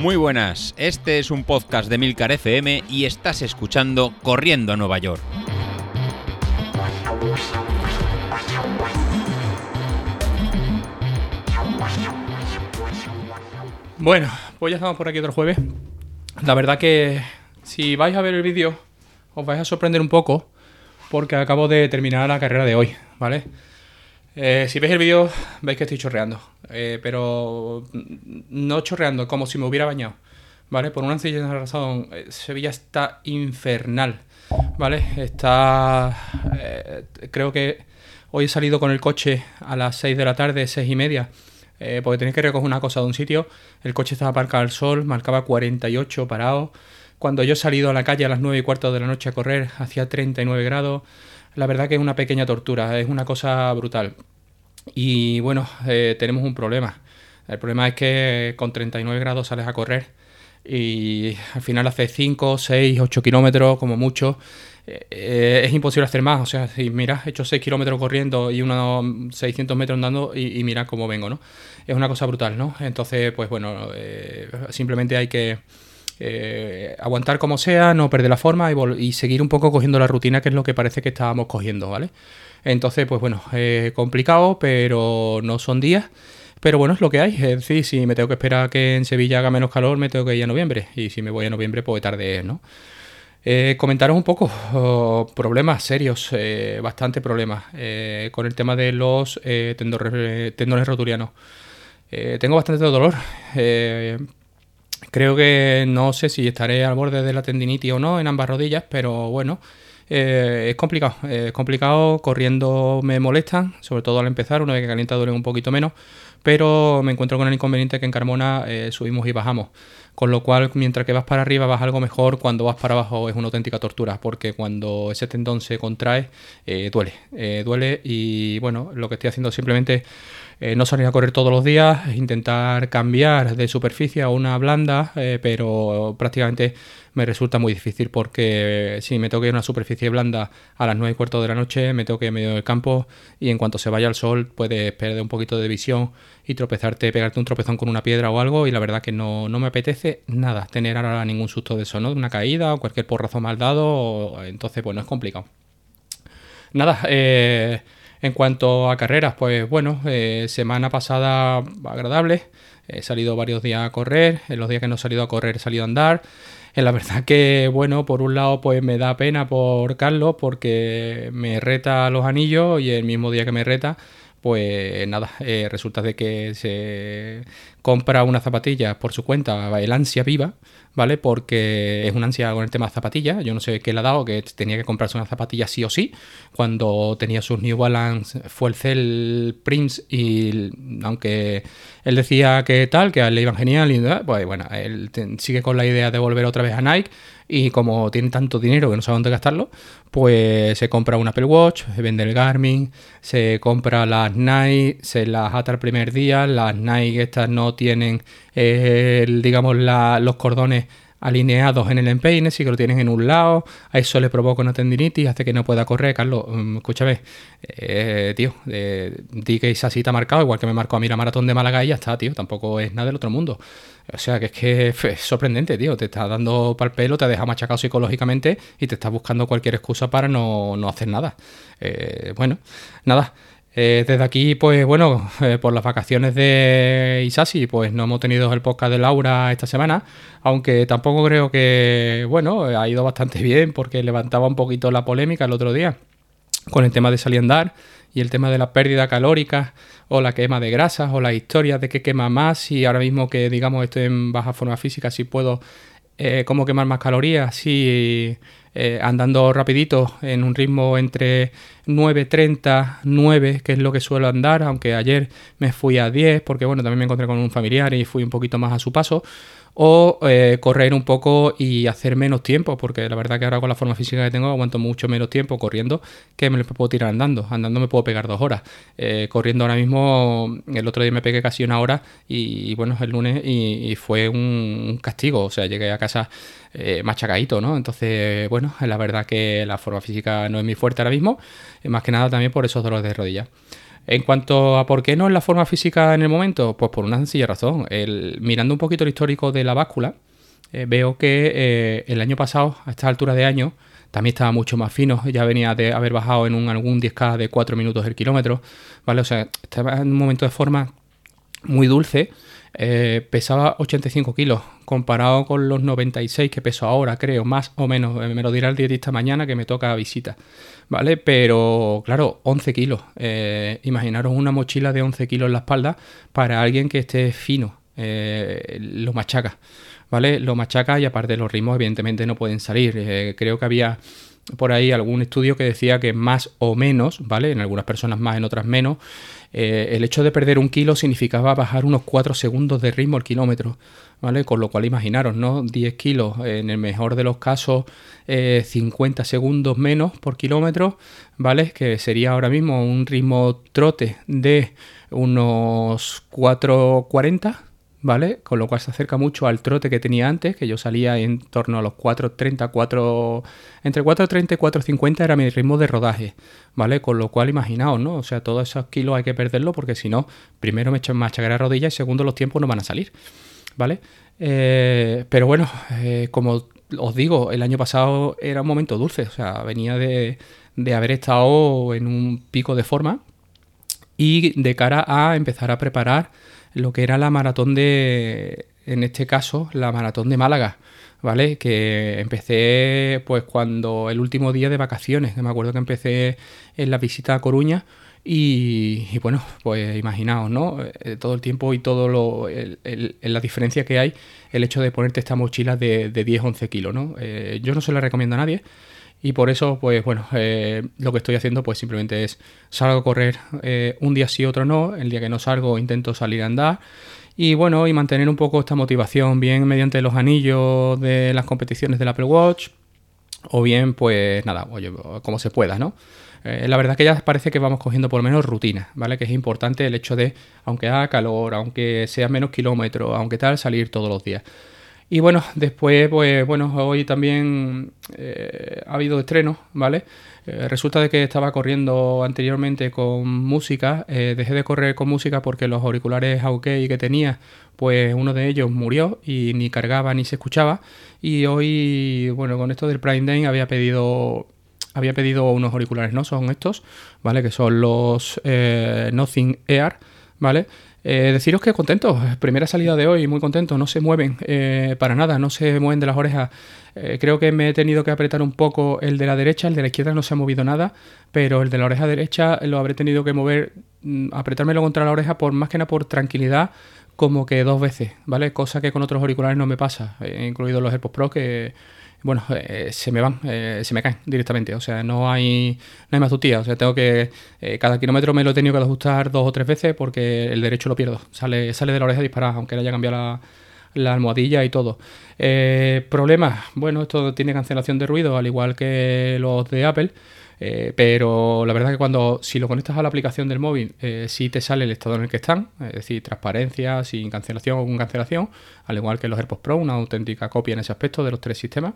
Muy buenas, este es un podcast de Milcar FM y estás escuchando Corriendo a Nueva York. Bueno, pues ya estamos por aquí otro jueves. La verdad que si vais a ver el vídeo os vais a sorprender un poco porque acabo de terminar la carrera de hoy, ¿vale? Eh, si veis el vídeo veis que estoy chorreando, eh, pero no chorreando, como si me hubiera bañado, ¿vale? Por una sencilla razón, eh, Sevilla está infernal, ¿vale? Está... creo que hoy he salido con el coche a las 6 de la tarde, 6 y media, porque tenéis que recoger una cosa de un sitio, el coche estaba aparcado al sol, marcaba 48 parados, cuando yo he salido a la calle a las 9 y cuarto de la noche a correr, hacía 39 grados, la verdad que es una pequeña tortura, es una cosa brutal. Y bueno, eh, tenemos un problema. El problema es que con 39 grados sales a correr y al final haces 5, 6, 8 kilómetros como mucho. Eh, es imposible hacer más. O sea, si miras, he hecho 6 kilómetros corriendo y unos 600 metros andando y, y mira cómo vengo, ¿no? Es una cosa brutal, ¿no? Entonces, pues bueno, eh, simplemente hay que eh, aguantar como sea, no perder la forma y, seguir un poco cogiendo la rutina, que es lo que parece que estábamos cogiendo, ¿vale? Entonces, pues bueno, complicado, pero no son días. Pero bueno, es lo que hay. Es decir, si me tengo que esperar que en Sevilla haga menos calor, me tengo que ir a noviembre. Y si me voy a noviembre, pues tarde, ¿no? Eh, comentaros un poco oh, problemas serios, eh, bastante problemas con el tema de los tendones, tendones rotulianos. tengo bastante dolor. Creo que no sé si estaré al borde de la tendinitis o no en ambas rodillas, pero bueno, eh, es complicado. es complicado, corriendo me molestan, sobre todo al empezar, una vez que calienta duele un poquito menos, pero me encuentro con el inconveniente que en Carmona eh, subimos y bajamos. Con lo cual, mientras que vas para arriba vas algo mejor, cuando vas para abajo es una auténtica tortura, porque cuando ese tendón se contrae, eh, duele. duele y bueno, lo que estoy haciendo simplemente eh, no salir a correr todos los días, intentar cambiar de superficie a una blanda, eh, pero prácticamente me resulta muy difícil porque si me toque una superficie blanda a las 9 y cuarto de la noche, me toque en medio del campo y en cuanto se vaya el sol puedes perder un poquito de visión y tropezarte, pegarte un tropezón con una piedra o algo y la verdad que no, me apetece nada tener ahora ningún susto de eso, ¿no? De una caída o cualquier porrazo mal dado, entonces bueno, es complicado. Nada, eh en cuanto a carreras, pues bueno, eh, semana pasada agradable. He salido varios días a correr. En los días que no he salido a correr he salido a andar. En la verdad que, bueno, por un lado, pues me da pena por Carlos porque me reta los anillos y el mismo día que me reta, pues nada, eh, resulta de que se compra una zapatilla por su cuenta, el ansia viva, ¿vale? Porque es una ansia con el tema de zapatillas. Yo no sé qué le ha dado, que tenía que comprarse una zapatilla sí o sí. Cuando tenía sus New Balance fue el Cell Prince y aunque él decía que tal, que le iban genial, y, pues bueno, él sigue con la idea de volver otra vez a Nike y como tiene tanto dinero que no sabe dónde gastarlo, pues se compra un Apple Watch, vende el Garmin, se compra las Nike, se las ata el primer día, las Nike estas no tienen, eh, digamos, los cordones alineados en el empeine, sí que lo tienen en un lado, a eso le provoca una tendinitis, hace que no pueda correr, Carlos, mm, escúchame, eh, tío, eh, di que esa cita marcado, igual que me marcó a mí la maratón de Málaga y ya está, tío, tampoco es nada del otro mundo. O sea, que es que es sorprendente, tío, te está dando para el pelo, te deja machacado psicológicamente y te está buscando cualquier excusa para no, hacer nada. Eh, bueno, nada. Eh, desde aquí, pues bueno, eh, por las vacaciones de Isasi, pues no hemos tenido el podcast de Laura esta semana, aunque tampoco creo que, bueno, ha ido bastante bien porque levantaba un poquito la polémica el otro día con el tema de andar y el tema de la pérdida calórica o la quema de grasas o las historias de que quema más. Y ahora mismo que digamos estoy en baja forma física si puedo eh, cómo quemar más calorías si eh, andando rapidito en un ritmo entre 9.30, 9, que es lo que suelo andar, aunque ayer me fui a 10 porque bueno, también me encontré con un familiar y fui un poquito más a su paso o eh, correr un poco y hacer menos tiempo, porque la verdad que ahora con la forma física que tengo aguanto mucho menos tiempo corriendo que me lo puedo tirar andando. Andando me puedo pegar dos horas. Eh, corriendo ahora mismo, el otro día me pegué casi una hora y, bueno, el lunes y, fue un, castigo, o sea, llegué a casa machacadito, ¿no? Entonces, bueno, la verdad que la forma física no es muy fuerte ahora mismo, más que nada también por esos dolores de rodilla. En cuanto a por qué no es la forma física en el momento, pues por una sencilla razón. mirando un poquito el histórico de la báscula, eh, veo que eh, el año pasado, a esta altura de año, también estaba mucho más fino, ya venía de haber bajado en un, algún 10K de 4 minutos el kilómetro, ¿vale? O sea, estaba en un momento de forma muy dulce, eh, pesaba 85 kilos, comparado con los 96 que peso ahora, creo, más o menos, me lo dirá el dietista mañana que me toca visita, ¿vale? Pero, claro, 11 kilos, imaginaros una mochila de 11 kilos en la espalda para alguien que esté fino, lo machaca. ¿Vale? Lo machaca y aparte los ritmos evidentemente no pueden salir. Eh, creo que había por ahí algún estudio que decía que más o menos, ¿vale? En algunas personas más, en otras menos, eh, el hecho de perder un kilo significaba bajar unos 4 segundos de ritmo al kilómetro, ¿vale? Con lo cual imaginaros, ¿no? 10 kilos, en el mejor de los casos, 50 eh, segundos menos por kilómetro, ¿vale? Que sería ahora mismo un ritmo trote de unos 4.40, ¿vale? Con lo cual se acerca mucho al trote que tenía antes, que yo salía en torno a los 4.30, 4... Entre 4.30 y 4.50 era mi ritmo de rodaje, ¿vale? Con lo cual imaginaos, ¿no? O sea, todos esos kilos hay que perderlo porque si no, primero me machacaré a rodillas y segundo los tiempos no van a salir, ¿vale? Eh, pero bueno, eh, como os digo, el año pasado era un momento dulce, o sea, venía de, de haber estado en un pico de forma y de cara a empezar a preparar lo que era la maratón de, en este caso, la maratón de Málaga, ¿vale? Que empecé pues cuando el último día de vacaciones, me acuerdo que empecé en la visita a Coruña y, bueno, pues imaginaos, ¿no? Eh, todo el tiempo y todo lo, la diferencia que hay, el hecho de ponerte esta mochila de, de 10-11 kilos, ¿no? Eh, yo no se la recomiendo a nadie, y por eso, pues bueno, eh, lo que estoy haciendo pues simplemente es salgo a correr eh, un día sí, otro no. El día que no salgo intento salir a andar. Y bueno, y mantener un poco esta motivación, bien mediante los anillos de las competiciones del Apple Watch, o bien, pues nada, como se pueda, ¿no? Eh, la verdad que ya parece que vamos cogiendo por lo menos rutina, ¿vale? Que es importante el hecho de, aunque haga calor, aunque sea menos kilómetros, aunque tal, salir todos los días. Y bueno, después, pues bueno, hoy también eh, ha habido estrenos, ¿vale? Eh, resulta de que estaba corriendo anteriormente con música, eh, dejé de correr con música porque los auriculares OK que tenía, pues uno de ellos murió y ni cargaba ni se escuchaba. Y hoy, bueno, con esto del Prime Day había pedido había pedido unos auriculares, ¿no? Son estos, ¿vale? Que son los Nothing Air, ¿vale? Eh, deciros que contento, primera salida de hoy, muy contento, no se mueven eh, para nada, no se mueven de las orejas. Eh, creo que me he tenido que apretar un poco el de la derecha, el de la izquierda no se ha movido nada, pero el de la oreja derecha lo habré tenido que mover, mm, apretármelo contra la oreja por más que nada por tranquilidad, como que dos veces, ¿vale? Cosa que con otros auriculares no me pasa, incluidos los AirPods Pro que bueno, eh, se me van, eh, se me caen directamente. O sea, no hay, no hay más tutía. O sea, tengo que. Eh, cada kilómetro me lo he tenido que ajustar dos o tres veces porque el derecho lo pierdo. Sale, sale de la oreja disparada, aunque le haya cambiado la, la almohadilla y todo. problemas. Bueno, esto tiene cancelación de ruido, al igual que los de Apple. Eh, pero la verdad que cuando si lo conectas a la aplicación del móvil, eh, sí te sale el estado en el que están, es decir, transparencia, sin cancelación o con cancelación, al igual que los AirPods Pro, una auténtica copia en ese aspecto de los tres sistemas.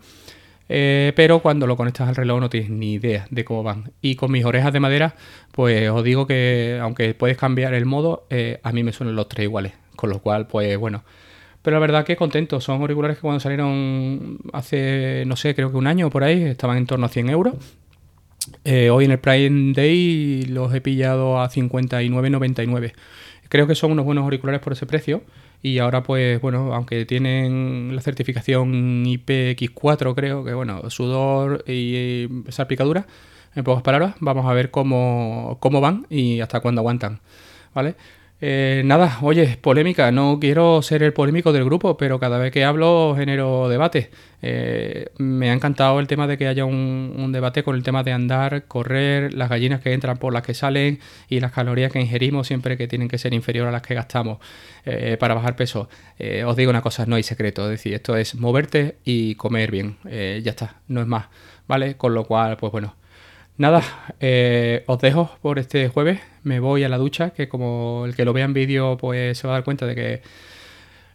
Eh, pero cuando lo conectas al reloj no tienes ni idea de cómo van. Y con mis orejas de madera, pues os digo que aunque puedes cambiar el modo, a mí me suenan los tres iguales. Con lo cual, pues bueno. Pero la verdad que contento. Son auriculares que cuando salieron hace, no sé, creo que un año por ahí, estaban en torno a 100 euros. Eh, hoy en el Prime Day los he pillado a 59.99. Creo que son unos buenos auriculares por ese precio. Y ahora, pues, bueno, aunque tienen la certificación IPX4, creo que, bueno, sudor y salpicadura, en pocas palabras, vamos a ver cómo, cómo van y hasta cuándo aguantan. ¿Vale? Eh, nada, oye, polémica, no quiero ser el polémico del grupo, pero cada vez que hablo genero debate. Eh, me ha encantado el tema de que haya un, debate con el tema de andar, correr, las gallinas que entran por las que salen y las calorías que ingerimos siempre que tienen que ser inferiores a las que gastamos eh, para bajar peso. os digo una cosa, no hay secreto, es decir, esto es moverte y comer bien, ya está, no es más, ¿vale? Con lo cual, pues bueno. Nada, eh, os dejo por este jueves. Me voy a la ducha, que como el que lo vea en vídeo, pues se va a dar cuenta de que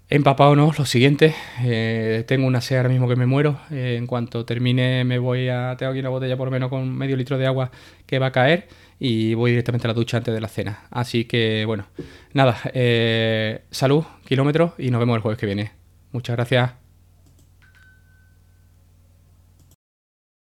he empapado no. Lo siguiente, eh, tengo una sed ahora mismo que me muero. Eh, en cuanto termine, me voy a. Tengo aquí una botella por lo menos con medio litro de agua que va a caer. y voy directamente a la ducha antes de la cena. Así que bueno, nada, eh, salud, kilómetros y nos vemos el jueves que viene. Muchas gracias.